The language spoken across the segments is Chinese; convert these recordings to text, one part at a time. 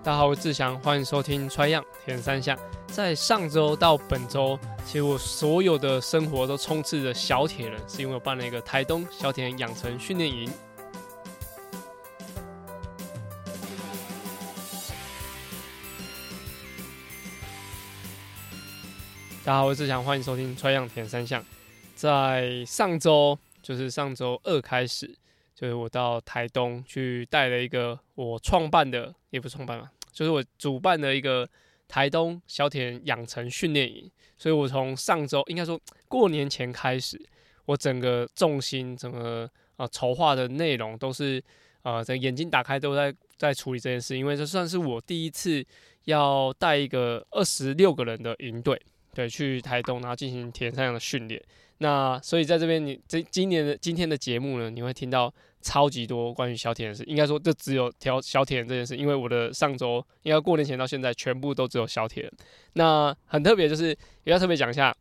大家好，我是志祥，欢迎收听《穿样田三项》。在上周到本周，其实我所有的生活都充斥着小铁人，是因为我办了一个台东小铁人养成训练营。大家好，我是志祥，欢迎收听《穿样田三项》。在上周，就是上周二开始，就是我到台东去带了一个我创办的，也不是创办嘛，就是我主办的一个台东小田养成训练营。所以我从上周应该说过年前开始，我整个重心、整个啊筹划的内容都是呃，在眼睛打开都在在处理这件事，因为这算是我第一次要带一个二十六个人的营队，对，去台东然后进行田上的训练。那所以在这边，你这今年的今天的节目呢，你会听到超级多关于小铁人的事。应该说，就只有调小铁人这件事，因为我的上周应该过年前到现在，全部都只有小铁人。那很特别，就是也要特别讲一下，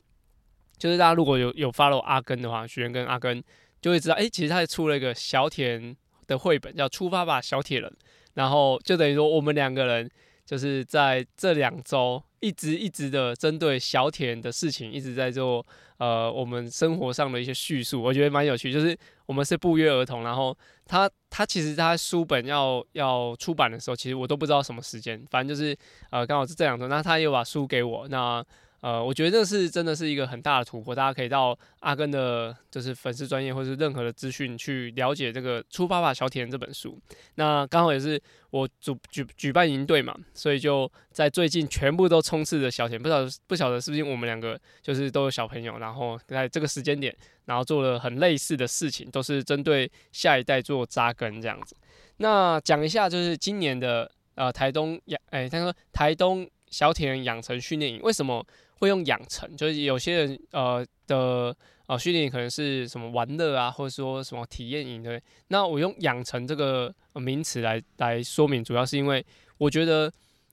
就是大家如果有有 follow 阿根的话，学员跟阿根就会知道，哎，其实他出了一个小铁人的绘本，叫《出发吧小铁人》，然后就等于说我们两个人就是在这两周一直一直的针对小铁人的事情一直在做。呃，我们生活上的一些叙述，我觉得蛮有趣。就是我们是不约而同，然后他他其实他书本要要出版的时候，其实我都不知道什么时间，反正就是呃刚好是这两周，那他又把书给我，那。呃，我觉得这是真的是一个很大的突破，大家可以到阿根的，就是粉丝专业或是任何的资讯去了解这个《出发吧小铁人》这本书。那刚好也是我主举举办营队嘛，所以就在最近全部都冲刺着小铁，不晓得不晓得是不是我们两个就是都有小朋友，然后在这个时间点，然后做了很类似的事情，都是针对下一代做扎根这样子。那讲一下就是今年的呃台东养，哎，他说台东小铁人养成训练营为什么？会用养成，就是有些人呃的呃训练可能是什么玩乐啊，或者说什么体验营对。那我用养成这个名词来来说明，主要是因为我觉得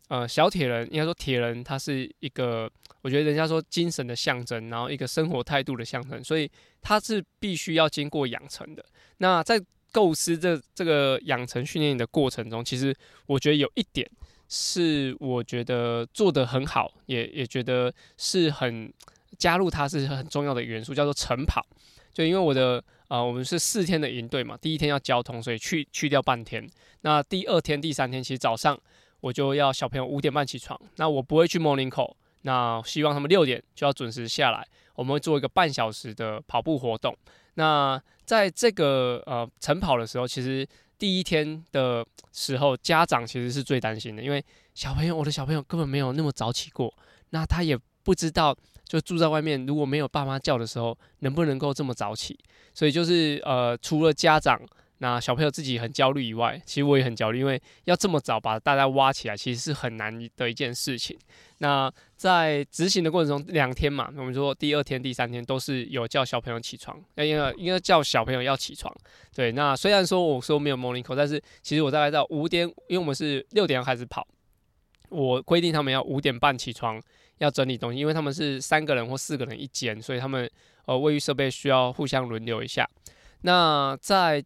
呃小铁人应该说铁人他是一个，我觉得人家说精神的象征，然后一个生活态度的象征，所以他是必须要经过养成的。那在构思这这个养成训练的过程中，其实我觉得有一点。是我觉得做的很好，也也觉得是很加入它是很重要的元素，叫做晨跑。就因为我的啊，我们是四天的营队嘛，第一天要交通，所以去去掉半天。那第二天、第三天，其实早上我就要小朋友五点半起床，那我不会去 morning call，那希望他们六点就要准时下来，我们会做一个半小时的跑步活动。那在这个呃晨跑的时候，其实。第一天的时候，家长其实是最担心的，因为小朋友，我的小朋友根本没有那么早起过，那他也不知道，就住在外面，如果没有爸妈叫的时候，能不能够这么早起？所以就是呃，除了家长。那小朋友自己很焦虑以外，其实我也很焦虑，因为要这么早把大家挖起来，其实是很难的一件事情。那在执行的过程中，两天嘛，我们说第二天、第三天都是有叫小朋友起床，要应该应该叫小朋友要起床。对，那虽然说我说没有 morning call，但是其实我大概到五点，因为我们是六点要开始跑，我规定他们要五点半起床，要整理东西，因为他们是三个人或四个人一间，所以他们呃卫浴设备需要互相轮流一下。那在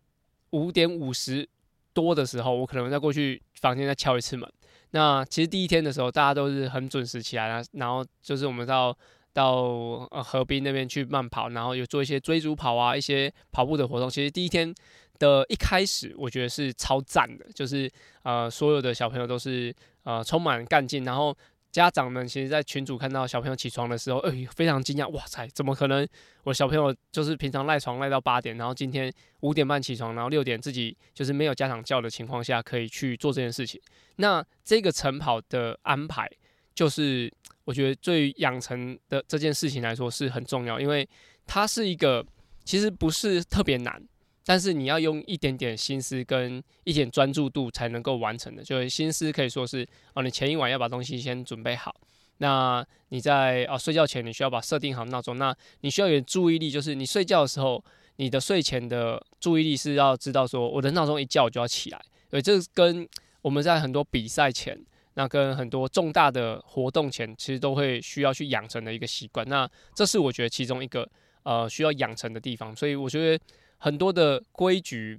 五点五十多的时候，我可能再过去房间再敲一次门。那其实第一天的时候，大家都是很准时起来，然后就是我们到到河滨那边去慢跑，然后有做一些追逐跑啊，一些跑步的活动。其实第一天的一开始，我觉得是超赞的，就是呃所有的小朋友都是呃充满干劲，然后。家长们其实，在群主看到小朋友起床的时候，哎，非常惊讶，哇塞，怎么可能？我小朋友就是平常赖床赖到八点，然后今天五点半起床，然后六点自己就是没有家长叫的情况下，可以去做这件事情。那这个晨跑的安排，就是我觉得对于养成的这件事情来说是很重要，因为它是一个其实不是特别难。但是你要用一点点心思跟一点专注度才能够完成的，就是心思可以说是哦，你前一晚要把东西先准备好。那你在啊睡觉前你需要把设定好闹钟，那你需要有注意力，就是你睡觉的时候，你的睡前的注意力是要知道说我的闹钟一叫我就要起来。对，这跟我们在很多比赛前，那跟很多重大的活动前，其实都会需要去养成的一个习惯。那这是我觉得其中一个呃需要养成的地方，所以我觉得。很多的规矩，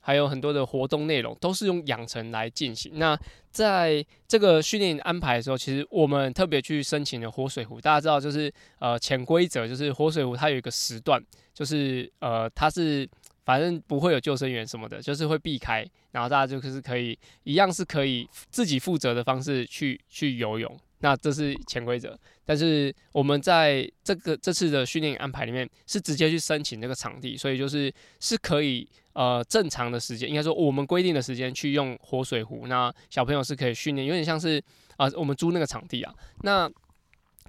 还有很多的活动内容都是用养成来进行。那在这个训练安排的时候，其实我们特别去申请了活水湖。大家知道，就是呃潜规则，就是活水湖它有一个时段，就是呃它是反正不会有救生员什么的，就是会避开，然后大家就是可以一样是可以自己负责的方式去去游泳。那这是潜规则，但是我们在这个这次的训练安排里面是直接去申请这个场地，所以就是是可以呃正常的时间，应该说我们规定的时间去用活水湖，那小朋友是可以训练，有点像是啊我们租那个场地啊。那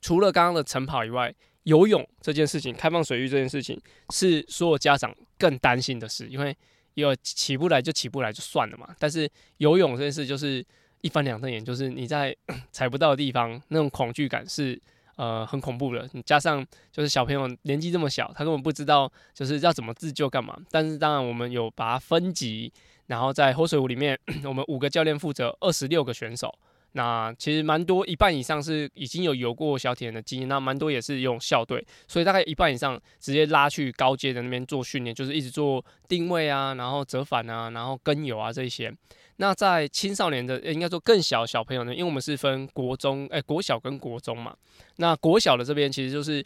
除了刚刚的晨跑以外，游泳这件事情，开放水域这件事情是所有家长更担心的事，因为有起不来就起不来就算了嘛，但是游泳这件事就是。一翻两瞪眼，就是你在 踩不到的地方，那种恐惧感是呃很恐怖的。你加上就是小朋友年纪这么小，他根本不知道就是要怎么自救干嘛。但是当然我们有把它分级，然后在活水湖里面，我们五个教练负责二十六个选手。那其实蛮多，一半以上是已经有游过小铁人的经验，那蛮多也是用校队，所以大概一半以上直接拉去高阶的那边做训练，就是一直做定位啊，然后折返啊，然后跟游啊这些。那在青少年的，应该说更小小朋友呢，因为我们是分国中，哎，国小跟国中嘛。那国小的这边其实就是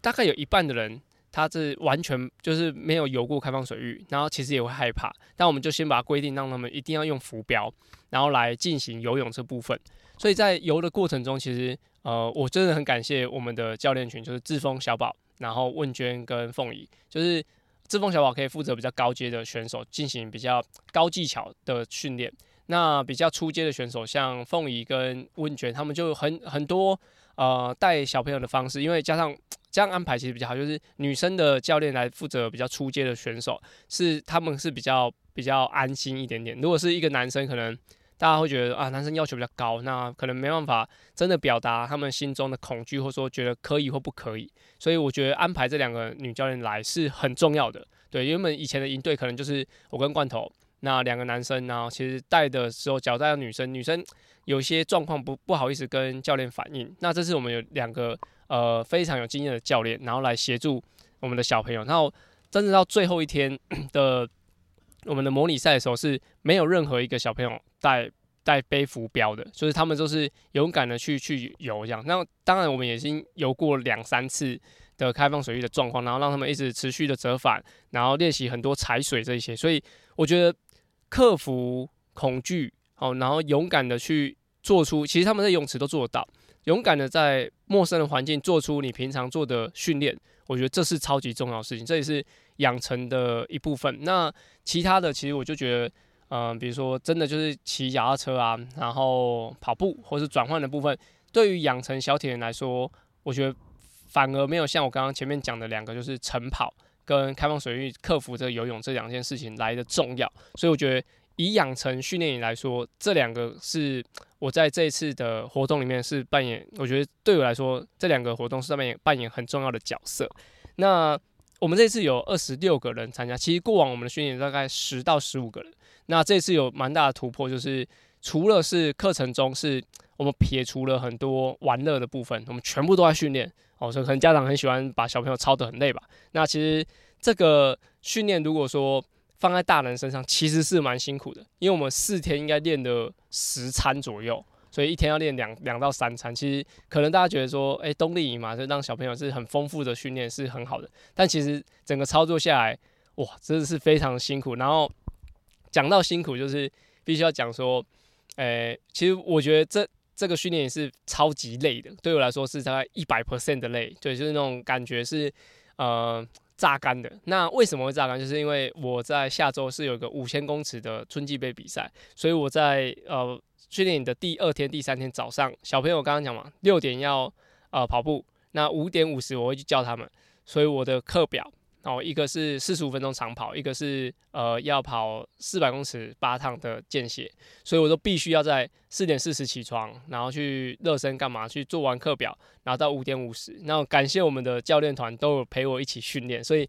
大概有一半的人，他是完全就是没有游过开放水域，然后其实也会害怕。但我们就先把它规定，让他们一定要用浮标，然后来进行游泳这部分。所以在游的过程中，其实呃，我真的很感谢我们的教练群，就是志峰、小宝，然后问娟跟凤仪，就是。志峰小宝可以负责比较高阶的选手进行比较高技巧的训练，那比较初阶的选手像凤仪跟温泉，他们就很很多呃带小朋友的方式，因为加上这样安排其实比较好，就是女生的教练来负责比较初阶的选手，是他们是比较比较安心一点点。如果是一个男生，可能。大家会觉得啊，男生要求比较高，那可能没办法真的表达他们心中的恐惧，或者说觉得可以或不可以。所以我觉得安排这两个女教练来是很重要的。对，原本以前的营队可能就是我跟罐头那两个男生，然后其实带的时候脚带的女生，女生有些状况不不好意思跟教练反映。那这次我们有两个呃非常有经验的教练，然后来协助我们的小朋友。然后真的到最后一天的。我们的模拟赛的时候是没有任何一个小朋友带带背浮标的，就是他们都是勇敢的去去游这样。那当然我们已经游过两三次的开放水域的状况，然后让他们一直持续的折返，然后练习很多踩水这一些。所以我觉得克服恐惧，哦，然后勇敢的去做出，其实他们在泳池都做得到，勇敢的在陌生的环境做出你平常做的训练，我觉得这是超级重要的事情，这也是。养成的一部分。那其他的，其实我就觉得，嗯，比如说真的就是骑脚踏车啊，然后跑步或是转换的部分，对于养成小铁人来说，我觉得反而没有像我刚刚前面讲的两个，就是晨跑跟开放水域克服这游泳这两件事情来的重要。所以我觉得以养成训练营来说，这两个是我在这一次的活动里面是扮演，我觉得对我来说，这两个活动是扮演扮演很重要的角色。那我们这次有二十六个人参加，其实过往我们的训练大概十到十五个人。那这次有蛮大的突破，就是除了是课程中是我们撇除了很多玩乐的部分，我们全部都在训练。哦，所以可能家长很喜欢把小朋友操得很累吧？那其实这个训练如果说放在大人身上，其实是蛮辛苦的，因为我们四天应该练的十餐左右。所以一天要练两两到三餐，其实可能大家觉得说，哎，冬令营嘛，就让小朋友是很丰富的训练是很好的，但其实整个操作下来，哇，真的是非常辛苦。然后讲到辛苦，就是必须要讲说，诶，其实我觉得这这个训练也是超级累的，对我来说是大概一百 percent 的累，对，就是那种感觉是呃榨干的。那为什么会榨干？就是因为我在下周是有个五千公尺的春季杯比赛，所以我在呃。训练营的第二天、第三天早上，小朋友刚刚讲嘛，六点要呃跑步，那五点五十我会去叫他们，所以我的课表哦，一个是四十五分钟长跑，一个是呃要跑四百公尺八趟的间歇，所以我都必须要在四点四十起床，然后去热身干嘛？去做完课表，然后到五点五十，那感谢我们的教练团都有陪我一起训练，所以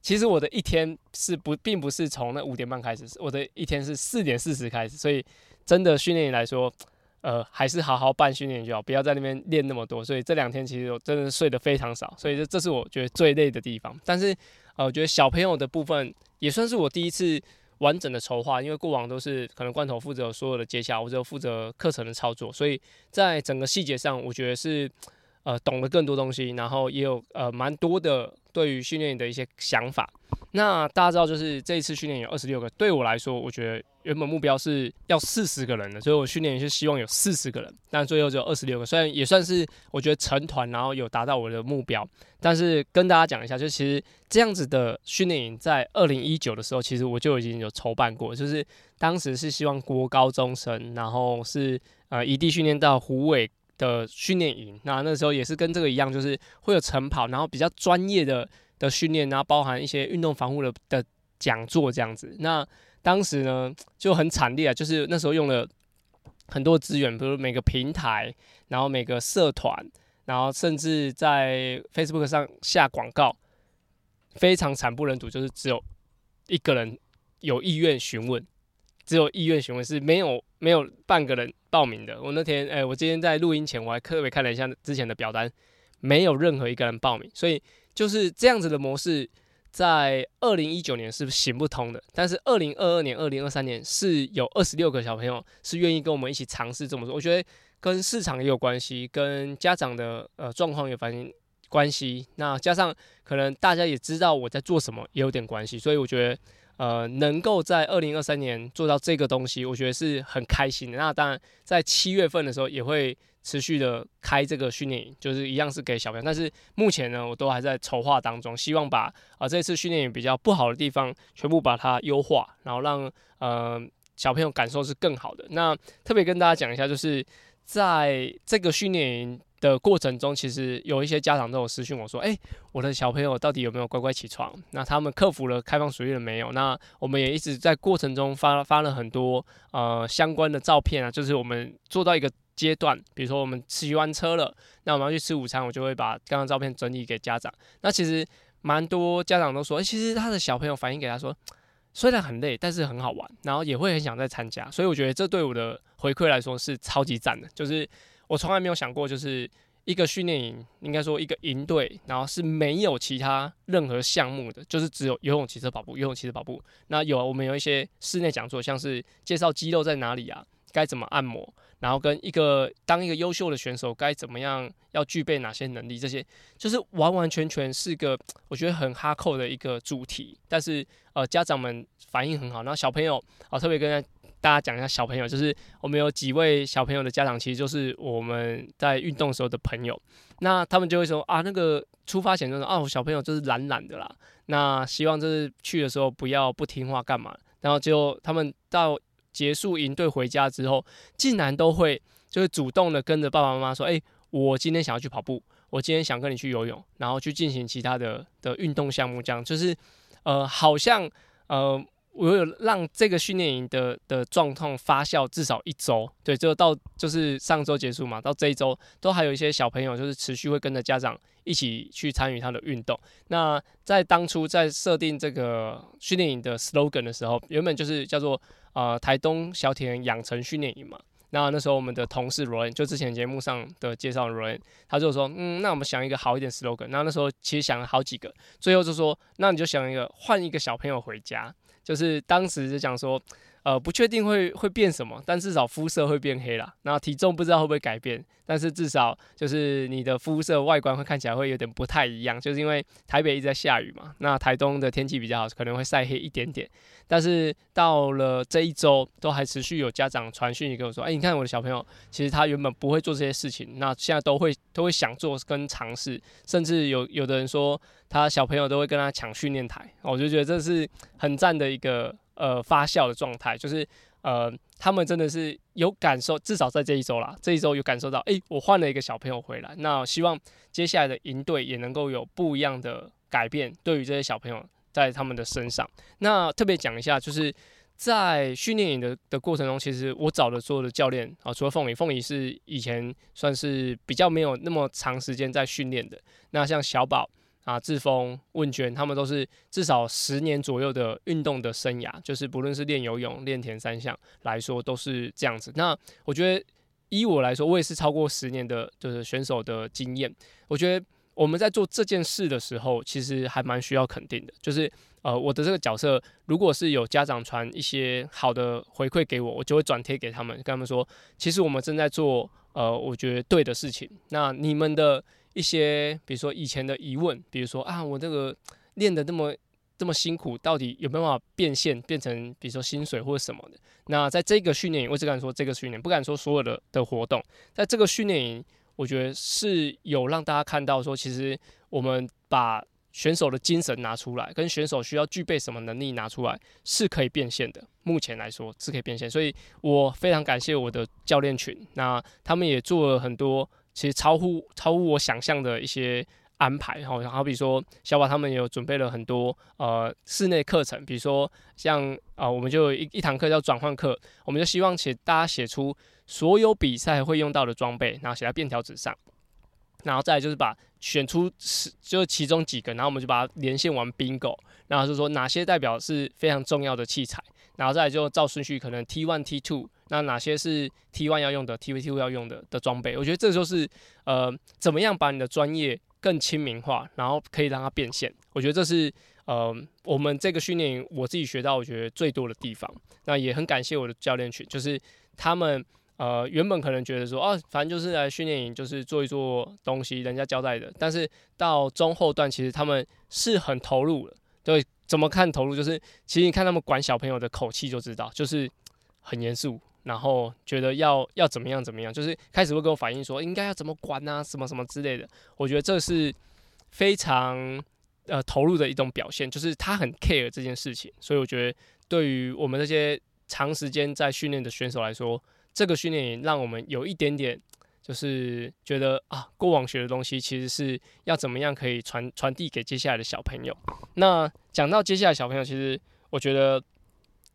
其实我的一天是不并不是从那五点半开始，我的一天是四点四十开始，所以。真的训练来说，呃，还是好好办训练就好，不要在那边练那么多。所以这两天其实我真的睡得非常少，所以这这是我觉得最累的地方。但是，呃，我觉得小朋友的部分也算是我第一次完整的筹划，因为过往都是可能罐头负责所有的接洽，我只有负责课程的操作，所以在整个细节上，我觉得是呃懂得更多东西，然后也有呃蛮多的对于训练的一些想法。那大家知道，就是这一次训练有二十六个，对我来说，我觉得原本目标是要四十个人的，所以我训练营是希望有四十个人，但最后只有二十六个，虽然也算是我觉得成团，然后有达到我的目标，但是跟大家讲一下，就其实这样子的训练营在二零一九的时候，其实我就已经有筹办过，就是当时是希望国高中生，然后是呃异地训练到湖尾的训练营，那那时候也是跟这个一样，就是会有晨跑，然后比较专业的。的训练，然后包含一些运动防护的的讲座这样子。那当时呢就很惨烈啊，就是那时候用了很多资源，比如每个平台，然后每个社团，然后甚至在 Facebook 上下广告，非常惨不忍睹。就是只有一个人有意愿询问，只有意愿询问是没有没有半个人报名的。我那天哎，我今天在录音前我还特别看了一下之前的表单，没有任何一个人报名，所以。就是这样子的模式，在二零一九年是行不通的，但是二零二二年、二零二三年是有二十六个小朋友是愿意跟我们一起尝试这么做。我觉得跟市场也有关系，跟家长的呃状况有反应关系。那加上可能大家也知道我在做什么，也有点关系。所以我觉得呃能够在二零二三年做到这个东西，我觉得是很开心的。那当然在七月份的时候也会。持续的开这个训练营，就是一样是给小朋友，但是目前呢，我都还在筹划当中，希望把啊这次训练营比较不好的地方全部把它优化，然后让呃小朋友感受是更好的。那特别跟大家讲一下，就是在这个训练营的过程中，其实有一些家长都有私讯我说，哎，我的小朋友到底有没有乖乖起床？那他们克服了开放水域了没有？那我们也一直在过程中发发了很多呃相关的照片啊，就是我们做到一个。阶段，比如说我们骑完车了，那我们要去吃午餐，我就会把刚刚照片整理给家长。那其实蛮多家长都说，其实他的小朋友反映给他说，虽然很累，但是很好玩，然后也会很想再参加。所以我觉得这对我的回馈来说是超级赞的。就是我从来没有想过，就是一个训练营，应该说一个营队，然后是没有其他任何项目的，就是只有游泳、骑车、跑步，游泳、骑车、跑步。那有我们有一些室内讲座，像是介绍肌肉在哪里啊。该怎么按摩，然后跟一个当一个优秀的选手该怎么样，要具备哪些能力，这些就是完完全全是个我觉得很哈扣的一个主题。但是呃，家长们反应很好，然后小朋友啊，特别跟大家讲一下，小朋友就是我们有几位小朋友的家长，其实就是我们在运动时候的朋友。那他们就会说啊，那个出发前就说啊，小朋友就是懒懒的啦。那希望就是去的时候不要不听话干嘛。然后就他们到。结束营队回家之后，竟然都会就是主动的跟着爸爸妈妈说：“哎，我今天想要去跑步，我今天想跟你去游泳，然后去进行其他的的运动项目。”这样就是，呃，好像呃。我有让这个训练营的的状况发酵至少一周，对，就到就是上周结束嘛，到这一周都还有一些小朋友就是持续会跟着家长一起去参与他的运动。那在当初在设定这个训练营的 slogan 的时候，原本就是叫做呃台东小铁人养成训练营嘛。那那时候我们的同事罗恩就之前节目上的介绍罗恩他就说，嗯，那我们想一个好一点 slogan。那那时候其实想了好几个，最后就说，那你就想一个换一个小朋友回家。就是当时就讲说，呃，不确定会会变什么，但至少肤色会变黑了。然后体重不知道会不会改变，但是至少就是你的肤色外观会看起来会有点不太一样，就是因为台北一直在下雨嘛。那台东的天气比较好，可能会晒黑一点点。但是到了这一周，都还持续有家长传讯跟我说，哎，你看我的小朋友，其实他原本不会做这些事情，那现在都会都会想做跟尝试，甚至有有的人说。他小朋友都会跟他抢训练台，我就觉得这是很赞的一个呃发酵的状态，就是呃他们真的是有感受，至少在这一周啦，这一周有感受到，哎，我换了一个小朋友回来，那希望接下来的营队也能够有不一样的改变，对于这些小朋友在他们的身上。那特别讲一下，就是在训练营的的过程中，其实我找的所有的教练啊，除了凤仪，凤仪是以前算是比较没有那么长时间在训练的，那像小宝。啊，志峰、问卷，他们都是至少十年左右的运动的生涯，就是不论是练游泳、练田三项来说，都是这样子。那我觉得，依我来说，我也是超过十年的，就是选手的经验。我觉得我们在做这件事的时候，其实还蛮需要肯定的。就是呃，我的这个角色，如果是有家长传一些好的回馈给我，我就会转贴给他们，跟他们说，其实我们正在做呃，我觉得对的事情。那你们的一些，比如说以前的疑问，比如说啊，我这个练的那么这么辛苦，到底有没有办法变现，变成比如说薪水或者什么的？那在这个训练营，我只敢说这个训练，不敢说所有的的活动，在这个训练营，我觉得是有让大家看到说，其实我们把选手的精神拿出来，跟选手需要具备什么能力拿出来，是可以变现的。目前来说是可以变现，所以我非常感谢我的教练群，那他们也做了很多其实超乎超乎我想象的一些安排。好，好比说小宝他们有准备了很多呃室内课程，比如说像啊，我们就一一堂课叫转换课，我们就希望写大家写出所有比赛会用到的装备，然后写在便条纸上。然后再就是把选出十，就是其中几个，然后我们就把它连线完 bingo，然后就说哪些代表是非常重要的器材，然后再就照顺序，可能 T one T two，那哪些是 T one 要用的，T V T two 要用的的装备，我觉得这就是呃怎么样把你的专业更亲民化，然后可以让它变现，我觉得这是呃我们这个训练营我自己学到我觉得最多的地方，那也很感谢我的教练群，就是他们。呃，原本可能觉得说，哦，反正就是来训练营，就是做一做东西，人家交代的。但是到中后段，其实他们是很投入了。对，怎么看投入？就是其实你看他们管小朋友的口气就知道，就是很严肃，然后觉得要要怎么样怎么样，就是开始会跟我反映说，应该要怎么管啊，什么什么之类的。我觉得这是非常呃投入的一种表现，就是他很 care 这件事情。所以我觉得对于我们这些长时间在训练的选手来说，这个训练营让我们有一点点，就是觉得啊，过往学的东西其实是要怎么样可以传传递给接下来的小朋友。那讲到接下来小朋友，其实我觉得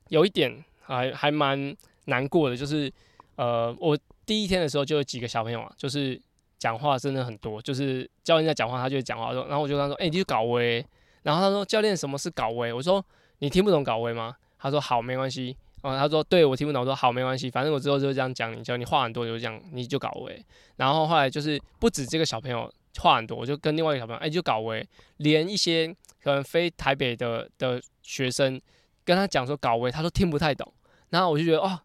有一点还还蛮难过的，就是呃，我第一天的时候就有几个小朋友啊，就是讲话真的很多，就是教练在讲话，他就讲话说，然后我就跟他说，哎，你就搞威，然后他说教练什么是搞威？我说你听不懂搞威吗？他说好，没关系。哦，他说对我听不懂，我说好没关系，反正我之后就这样讲你，叫你话很多就这样，你就搞喂。然后后来就是不止这个小朋友话很多，我就跟另外一个小朋友哎就搞喂，连一些可能非台北的的学生跟他讲说搞喂，他说听不太懂。然后我就觉得哦，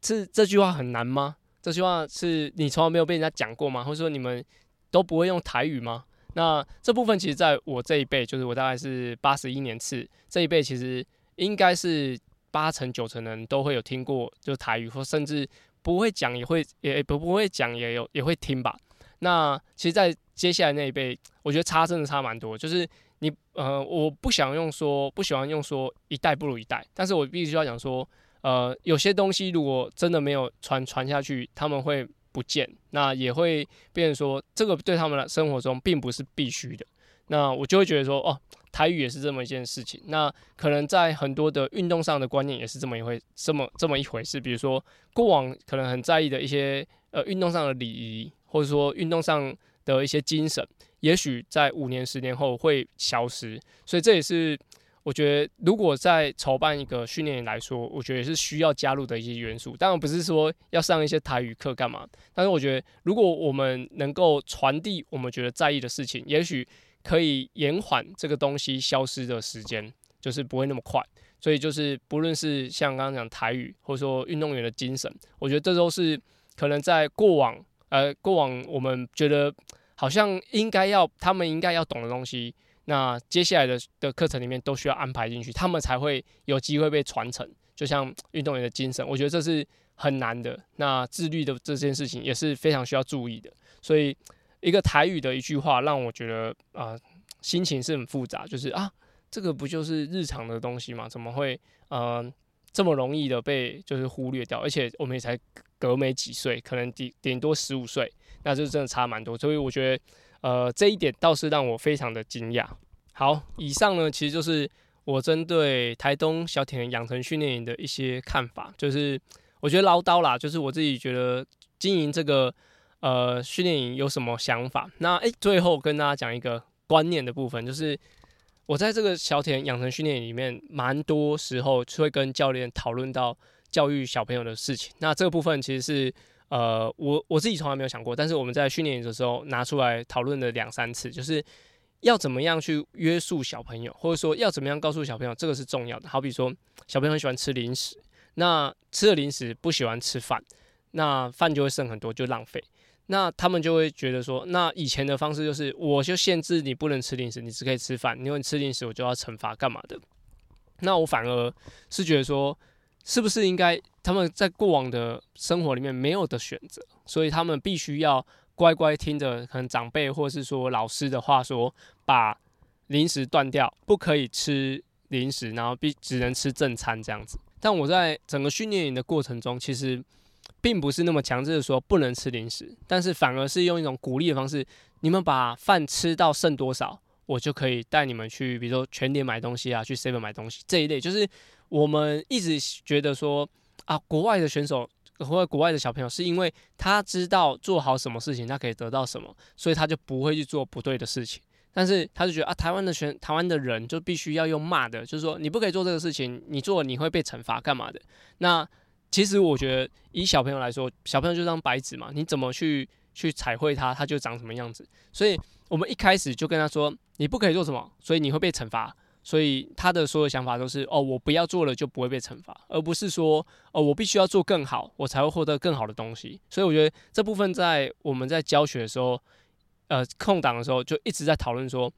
这这句话很难吗？这句话是你从来没有被人家讲过吗？或者说你们都不会用台语吗？那这部分其实在我这一辈，就是我大概是八十一年次这一辈，其实应该是。八成九成的人都会有听过，就台语，或甚至不会讲也会也不不会讲也有也会听吧。那其实，在接下来那一辈，我觉得差真的差蛮多。就是你呃，我不想用说不喜欢用说一代不如一代，但是我必须要讲说，呃，有些东西如果真的没有传传下去，他们会不见，那也会变成说这个对他们的生活中并不是必须的。那我就会觉得说，哦。台语也是这么一件事情，那可能在很多的运动上的观念也是这么一回，这么这么一回事。比如说过往可能很在意的一些呃运动上的礼仪，或者说运动上的一些精神，也许在五年、十年后会消失。所以这也是我觉得，如果在筹办一个训练营来说，我觉得也是需要加入的一些元素。当然不是说要上一些台语课干嘛，但是我觉得如果我们能够传递我们觉得在意的事情，也许。可以延缓这个东西消失的时间，就是不会那么快。所以就是不论是像刚刚讲台语，或者说运动员的精神，我觉得这都是可能在过往呃过往我们觉得好像应该要他们应该要懂的东西，那接下来的的课程里面都需要安排进去，他们才会有机会被传承。就像运动员的精神，我觉得这是很难的。那自律的这件事情也是非常需要注意的。所以。一个台语的一句话，让我觉得啊，心情是很复杂。就是啊，这个不就是日常的东西吗？怎么会呃这么容易的被就是忽略掉？而且我们也才隔没几岁，可能顶顶多十五岁，那就真的差蛮多。所以我觉得呃这一点倒是让我非常的惊讶。好，以上呢其实就是我针对台东小铁人养成训练营的一些看法。就是我觉得唠叨啦，就是我自己觉得经营这个。呃，训练营有什么想法？那诶，最后跟大家讲一个观念的部分，就是我在这个小田养成训练营里面，蛮多时候会跟教练讨论到教育小朋友的事情。那这个部分其实是呃，我我自己从来没有想过，但是我们在训练营的时候拿出来讨论了两三次，就是要怎么样去约束小朋友，或者说要怎么样告诉小朋友这个是重要的。好比说，小朋友很喜欢吃零食，那吃了零食不喜欢吃饭，那饭就会剩很多，就浪费。那他们就会觉得说，那以前的方式就是，我就限制你不能吃零食，你只可以吃饭。因为你吃零食，我就要惩罚干嘛的？那我反而是觉得说，是不是应该他们在过往的生活里面没有的选择，所以他们必须要。乖乖听着，可能长辈或是说老师的话，说把零食断掉，不可以吃零食，然后必只能吃正餐这样子。但我在整个训练营的过程中，其实并不是那么强制的说不能吃零食，但是反而是用一种鼓励的方式，你们把饭吃到剩多少，我就可以带你们去，比如说全点买东西啊，去 seven 买东西这一类。就是我们一直觉得说啊，国外的选手。或者国外的小朋友，是因为他知道做好什么事情，他可以得到什么，所以他就不会去做不对的事情。但是他就觉得啊，台湾的选台湾的人就必须要用骂的，就是说你不可以做这个事情，你做你会被惩罚干嘛的？那其实我觉得以小朋友来说，小朋友就张白纸嘛，你怎么去去彩绘它，它就长什么样子。所以我们一开始就跟他说，你不可以做什么，所以你会被惩罚。所以他的所有想法都是哦，我不要做了就不会被惩罚，而不是说哦，我必须要做更好，我才会获得更好的东西。所以我觉得这部分在我们在教学的时候，呃，空档的时候就一直在讨论说，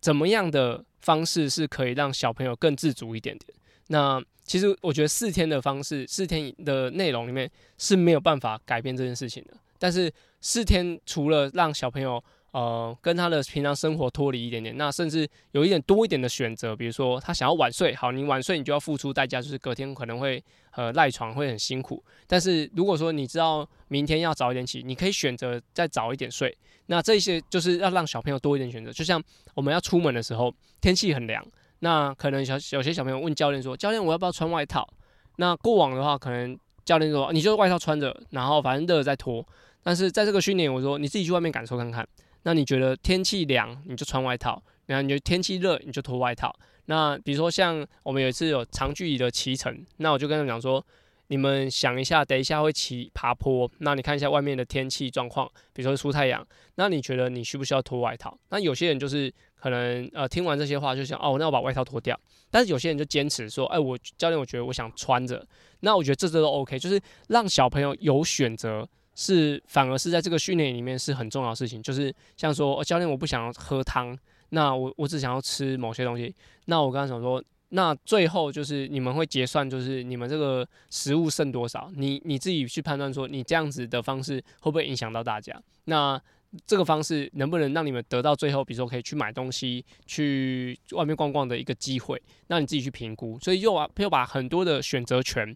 怎么样的方式是可以让小朋友更自主一点点。那其实我觉得四天的方式，四天的内容里面是没有办法改变这件事情的。但是四天除了让小朋友呃，跟他的平常生活脱离一点点，那甚至有一点多一点的选择，比如说他想要晚睡，好，你晚睡你就要付出代价，就是隔天可能会呃赖床，会很辛苦。但是如果说你知道明天要早一点起，你可以选择再早一点睡。那这些就是要让小朋友多一点选择。就像我们要出门的时候，天气很凉，那可能小有些小朋友问教练说：“教练，我要不要穿外套？”那过往的话，可能教练说：“你就外套穿着，然后反正热了再脱。”但是在这个训练，我说你自己去外面感受看看。那你觉得天气凉，你就穿外套；然后你觉得天气热，你就脱外套。那比如说像我们有一次有长距离的骑乘，那我就跟他们讲说，你们想一下，等一下会骑爬坡，那你看一下外面的天气状况，比如说出太阳，那你觉得你需不需要脱外套？那有些人就是可能呃听完这些话就想哦，那我把外套脱掉。但是有些人就坚持说，哎，我教练我觉得我想穿着，那我觉得这这都 OK，就是让小朋友有选择。是反而是在这个训练里面是很重要的事情，就是像说教练我不想喝汤，那我我只想要吃某些东西，那我刚才想说，那最后就是你们会结算，就是你们这个食物剩多少，你你自己去判断说你这样子的方式会不会影响到大家，那这个方式能不能让你们得到最后，比如说可以去买东西、去外面逛逛的一个机会，那你自己去评估，所以又把又把很多的选择权。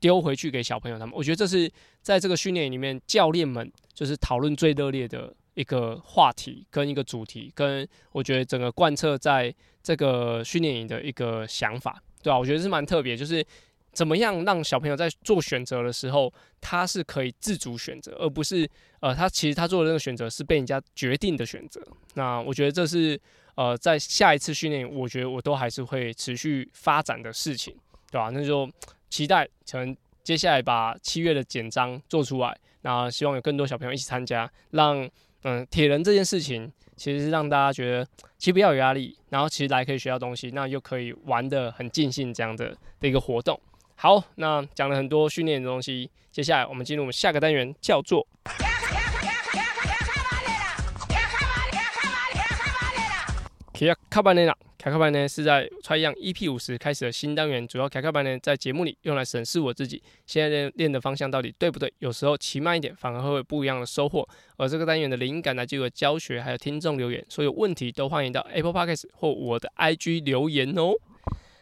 丢回去给小朋友他们，我觉得这是在这个训练里面，教练们就是讨论最热烈的一个话题跟一个主题，跟我觉得整个贯彻在这个训练营的一个想法，对吧？我觉得是蛮特别，就是怎么样让小朋友在做选择的时候，他是可以自主选择，而不是呃，他其实他做的那个选择是被人家决定的选择。那我觉得这是呃，在下一次训练，我觉得我都还是会持续发展的事情，对吧？那就。期待，可能接下来把七月的简章做出来，那希望有更多小朋友一起参加，让嗯铁人这件事情，其实是让大家觉得其实不要有压力，然后其实来可以学到东西，那又可以玩的很尽兴这样的的一个活动。好，那讲了很多训练的东西，接下来我们进入我们下个单元，叫做。卡巴内纳，卡卡班呢是在穿样 EP 五十开始的新单元，主要卡卡班呢在节目里用来审视我自己现在练练的方向到底对不对，有时候骑慢一点反而会有不一样的收获。而这个单元的灵感呢，就有教学，还有听众留言，所有问题都欢迎到 Apple Podcast 或我的 IG 留言哦。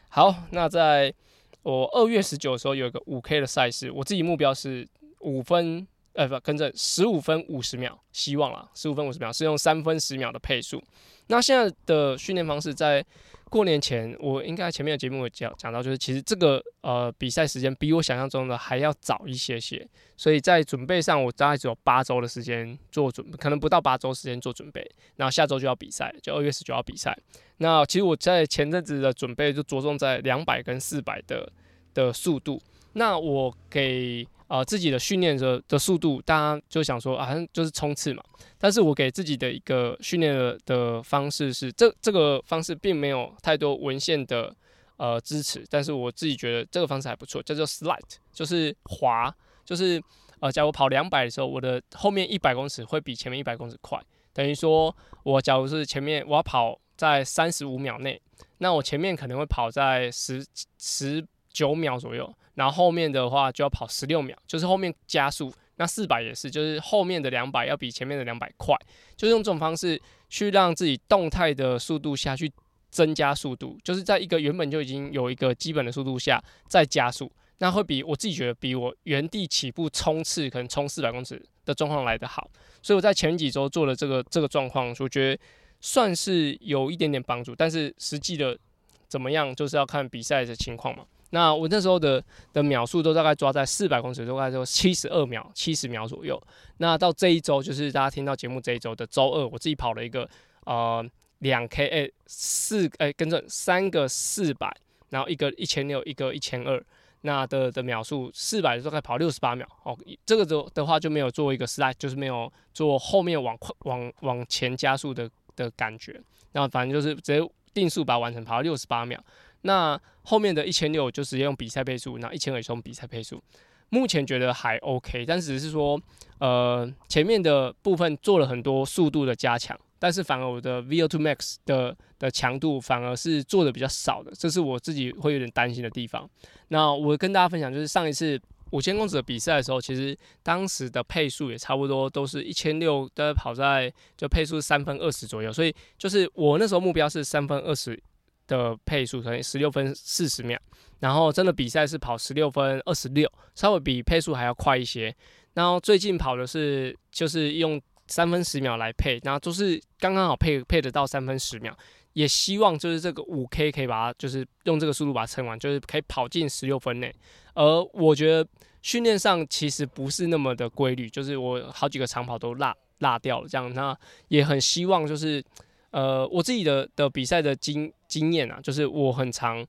好，那在我二月十九的时候有一个五 K 的赛事，我自己目标是五分，呃不，跟着十五分五十秒，希望啦，十五分五十秒是用三分十秒的配速。那现在的训练方式，在过年前，我应该前面的节目有讲讲到，就是其实这个呃比赛时间比我想象中的还要早一些些，所以在准备上，我大概只有八周的时间做准备，可能不到八周时间做准备，然后下周就要比赛，就二月十九号比赛。那其实我在前阵子的准备就着重在两百跟四百的的速度。那我给。呃自己的训练的的速度，大家就想说啊，就是冲刺嘛。但是我给自己的一个训练的的方式是，这这个方式并没有太多文献的呃支持，但是我自己觉得这个方式还不错，叫做 slide，就是滑，就是呃，假如跑两百的时候，我的后面一百公尺会比前面一百公尺快，等于说我假如是前面我要跑在三十五秒内，那我前面可能会跑在十十九秒左右，然后后面的话就要跑十六秒，就是后面加速。那四百也是，就是后面的两百要比前面的两百快，就是用这种方式去让自己动态的速度下去增加速度，就是在一个原本就已经有一个基本的速度下再加速，那会比我自己觉得比我原地起步冲刺可能冲四百公尺的状况来得好。所以我在前几周做了这个这个状况，我觉得算是有一点点帮助，但是实际的怎么样，就是要看比赛的情况嘛。那我那时候的的秒数都大概抓在四百公尺，大概就七十二秒、七十秒左右。那到这一周，就是大家听到节目这一周的周二，我自己跑了一个呃两 K 诶四诶跟着三个四百，然后一个一千六，一个一千二，那的的秒数四百大概跑六十八秒哦。这个的的话就没有做一个时代就是没有做后面往往往前加速的的感觉。那反正就是直接定速把它完成，跑到六十八秒。那后面的一千六就直接用比赛配速，那一千二是用比赛配速。目前觉得还 OK，但只是说，呃，前面的部分做了很多速度的加强，但是反而我的 VO2 Max 的的强度反而是做的比较少的，这是我自己会有点担心的地方。那我跟大家分享，就是上一次五千公尺的比赛的时候，其实当时的配速也差不多都是一千六，大概跑在就配速三分二十左右，所以就是我那时候目标是三分二十。的配速可能十六分四十秒，然后真的比赛是跑十六分二十六，稍微比配速还要快一些。然后最近跑的是就是用三分十秒来配，然后都是刚刚好配配得到三分十秒。也希望就是这个五 K 可以把它就是用这个速度把它撑完，就是可以跑进十六分内。而我觉得训练上其实不是那么的规律，就是我好几个长跑都落落掉了这样。那也很希望就是呃我自己的的比赛的经。经验啊，就是我很常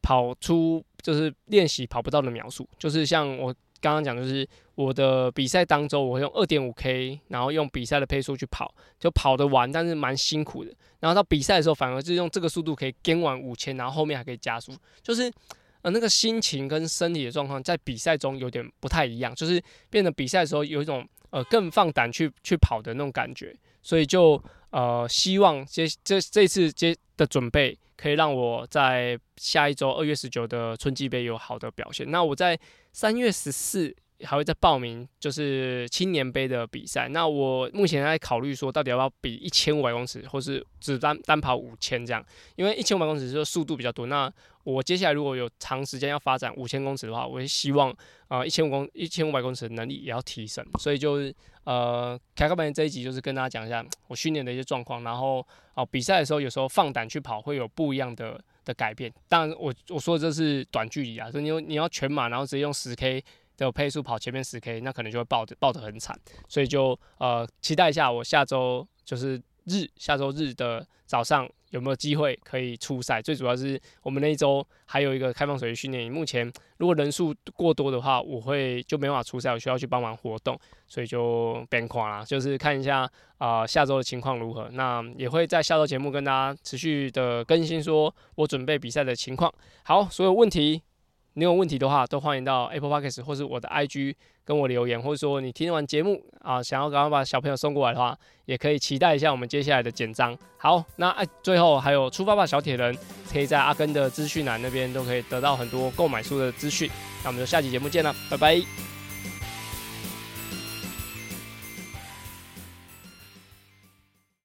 跑出，就是练习跑不到的秒数，就是像我刚刚讲，就是我的比赛当中，我会用二点五 K，然后用比赛的配速去跑，就跑得完，但是蛮辛苦的。然后到比赛的时候，反而是用这个速度可以跟完五千，然后后面还可以加速，就是呃那个心情跟身体的状况在比赛中有点不太一样，就是变得比赛的时候有一种呃更放胆去去跑的那种感觉，所以就。呃，希望这这这次接的准备可以让我在下一周二月十九的春季杯有好的表现。那我在三月十四还会再报名，就是青年杯的比赛。那我目前在考虑说，到底要不要比一千五百公尺，或是只单单跑五千这样？因为一千五百公尺是速度比较多。那我接下来如果有长时间要发展五千公尺的话，我也希望啊一千五公一千五百公尺的能力也要提升。所以就是。呃，开课班这一集就是跟大家讲一下我训练的一些状况，然后哦，比赛的时候有时候放胆去跑会有不一样的的改变。当然，我我说的这是短距离啊，所以你你要全马，然后直接用十 K 的配速跑前面十 K，那可能就会爆的爆的很惨。所以就呃期待一下，我下周就是日下周日的早上。有没有机会可以出赛？最主要是我们那一周还有一个开放水域训练营，目前如果人数过多的话，我会就没办法出赛，我需要去帮忙活动，所以就变垮了。就是看一下啊下周的情况如何，那也会在下周节目跟大家持续的更新，说我准备比赛的情况。好，所有问题。你有问题的话，都欢迎到 Apple Podcast 或是我的 IG 跟我留言，或者说你听完节目啊，想要赶快把小朋友送过来的话，也可以期待一下我们接下来的简章。好，那哎，最后还有出发吧小铁人，可以在阿根的资讯栏那边都可以得到很多购买书的资讯。那我们就下期节目见了，拜拜。